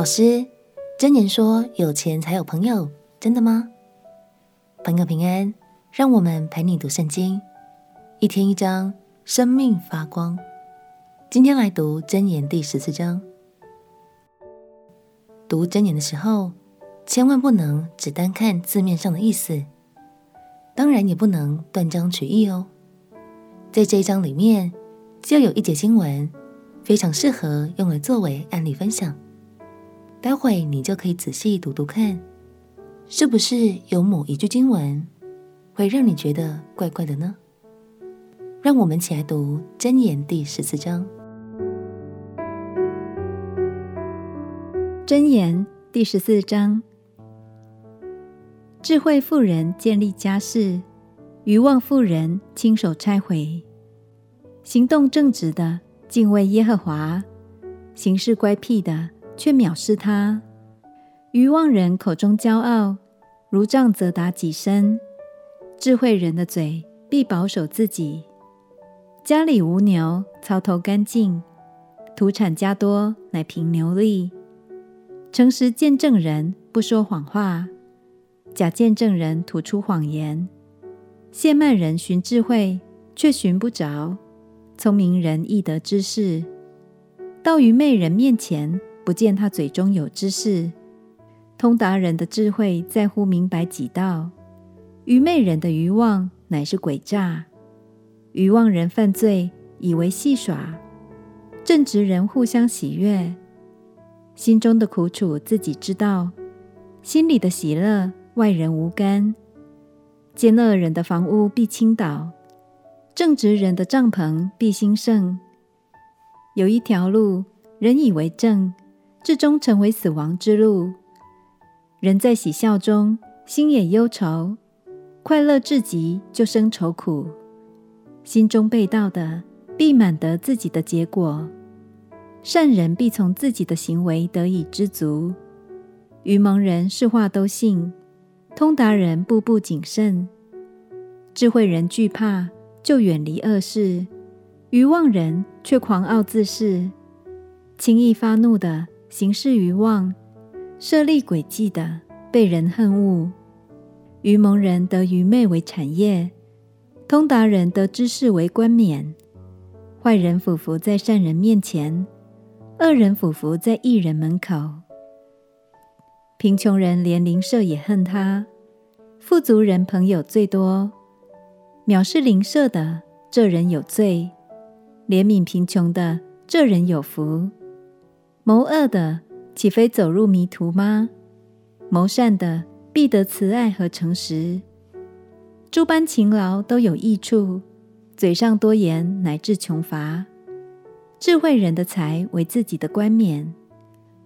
老师，箴言说有钱才有朋友，真的吗？朋友平安，让我们陪你读圣经，一天一章，生命发光。今天来读箴言第十四章。读箴言的时候，千万不能只单看字面上的意思，当然也不能断章取义哦。在这一章里面，就有一节经文，非常适合用来作为案例分享。待会你就可以仔细读读看，是不是有某一句经文会让你觉得怪怪的呢？让我们一起来读箴言第十四章。箴言第十四章：智慧妇人建立家室，愚妄妇人亲手拆毁。行动正直的敬畏耶和华，行事乖僻的，却藐视他，愚妄人口中骄傲，如杖责打己身。智慧人的嘴必保守自己。家里无牛，槽头干净；土产加多，乃凭牛力。诚实见证人不说谎话，假见证人吐出谎言。亵慢人寻智慧，却寻不着；聪明人易得知识，到愚昧人面前。不见他嘴中有知识，通达人的智慧在乎明白己道，愚昧人的愚妄乃是诡诈。愚妄人犯罪，以为戏耍；正直人互相喜悦。心中的苦楚自己知道，心里的喜乐外人无干。奸恶人的房屋必倾倒，正直人的帐篷必兴盛。有一条路，人以为正。至终成为死亡之路。人在喜笑中，心也忧愁；快乐至极，就生愁苦。心中被道的，必满得自己的结果；善人必从自己的行为得以知足。愚蒙人是话都信，通达人步步谨慎。智慧人惧怕，就远离恶事；愚妄人却狂傲自恃，轻易发怒的。行事愚妄，设立诡计的，被人恨恶。愚蒙人得愚昧为产业，通达人得知识为冠冕。坏人俯伏在善人面前，恶人俯伏在义人门口。贫穷人连邻舍也恨他，富足人朋友最多。藐视邻舍的，这人有罪；怜悯贫穷的，这人有福。谋恶的岂非走入迷途吗？谋善的必得慈爱和诚实。诸般勤劳都有益处，嘴上多言乃至穷乏。智慧人的财为自己的冠冕，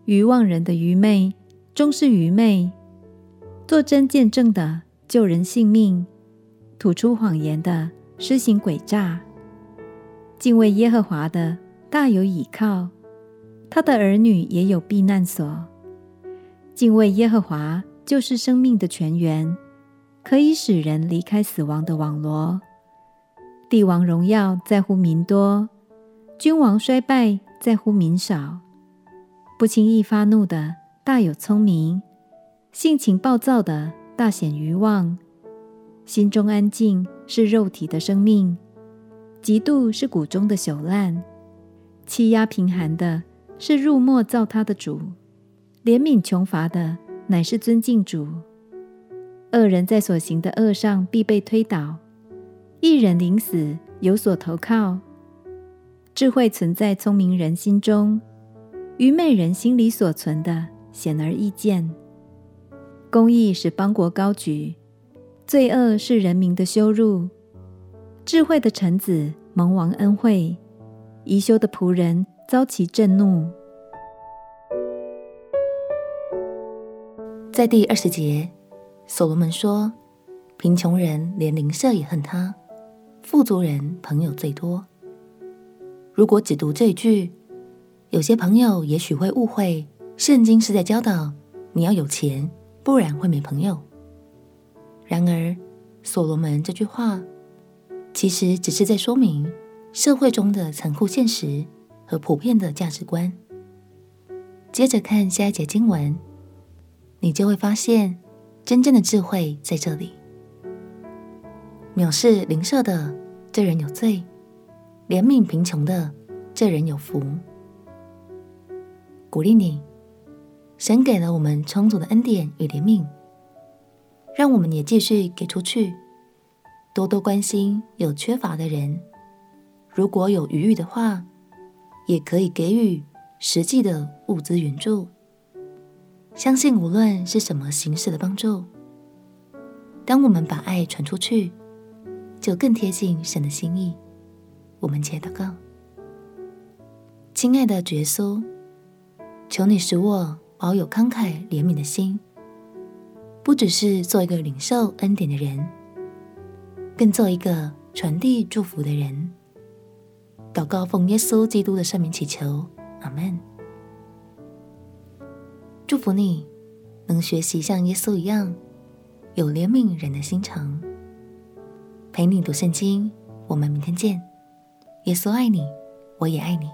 愚妄人的愚昧终是愚昧。作真见证的救人性命，吐出谎言的施行诡诈。敬畏耶和华的大有倚靠。他的儿女也有避难所。敬畏耶和华就是生命的泉源，可以使人离开死亡的网罗。帝王荣耀在乎民多，君王衰败在乎民少。不轻易发怒的大有聪明，性情暴躁的大显愚妄。心中安静是肉体的生命，嫉妒是骨中的朽烂。欺压贫寒的。是入没造他的主，怜悯穷乏的乃是尊敬主。恶人在所行的恶上必被推倒，一人临死有所投靠。智慧存在聪明人心中，愚昧人心里所存的显而易见。公义使邦国高举，罪恶是人民的羞辱。智慧的臣子蒙王恩惠，贻羞的仆人。遭其震怒。在第二十节，所罗门说：“贫穷人连邻舍也恨他，富足人朋友最多。”如果只读这一句，有些朋友也许会误会，圣经是在教导你要有钱，不然会没朋友。然而，所罗门这句话其实只是在说明社会中的残酷现实。和普遍的价值观，接着看下一节经文，你就会发现真正的智慧在这里。藐视邻舍的，这人有罪；怜悯贫穷的，这人有福。鼓励你，神给了我们充足的恩典与怜悯，让我们也继续给出去，多多关心有缺乏的人。如果有余裕的话，也可以给予实际的物资援助。相信无论是什么形式的帮助，当我们把爱传出去，就更贴近神的心意。我们且祷告：亲爱的耶稣，求你使我保有慷慨怜悯的心，不只是做一个领受恩典的人，更做一个传递祝福的人。祷告奉耶稣基督的圣名祈求，阿门。祝福你能学习像耶稣一样有怜悯人的心肠。陪你读圣经，我们明天见。耶稣爱你，我也爱你。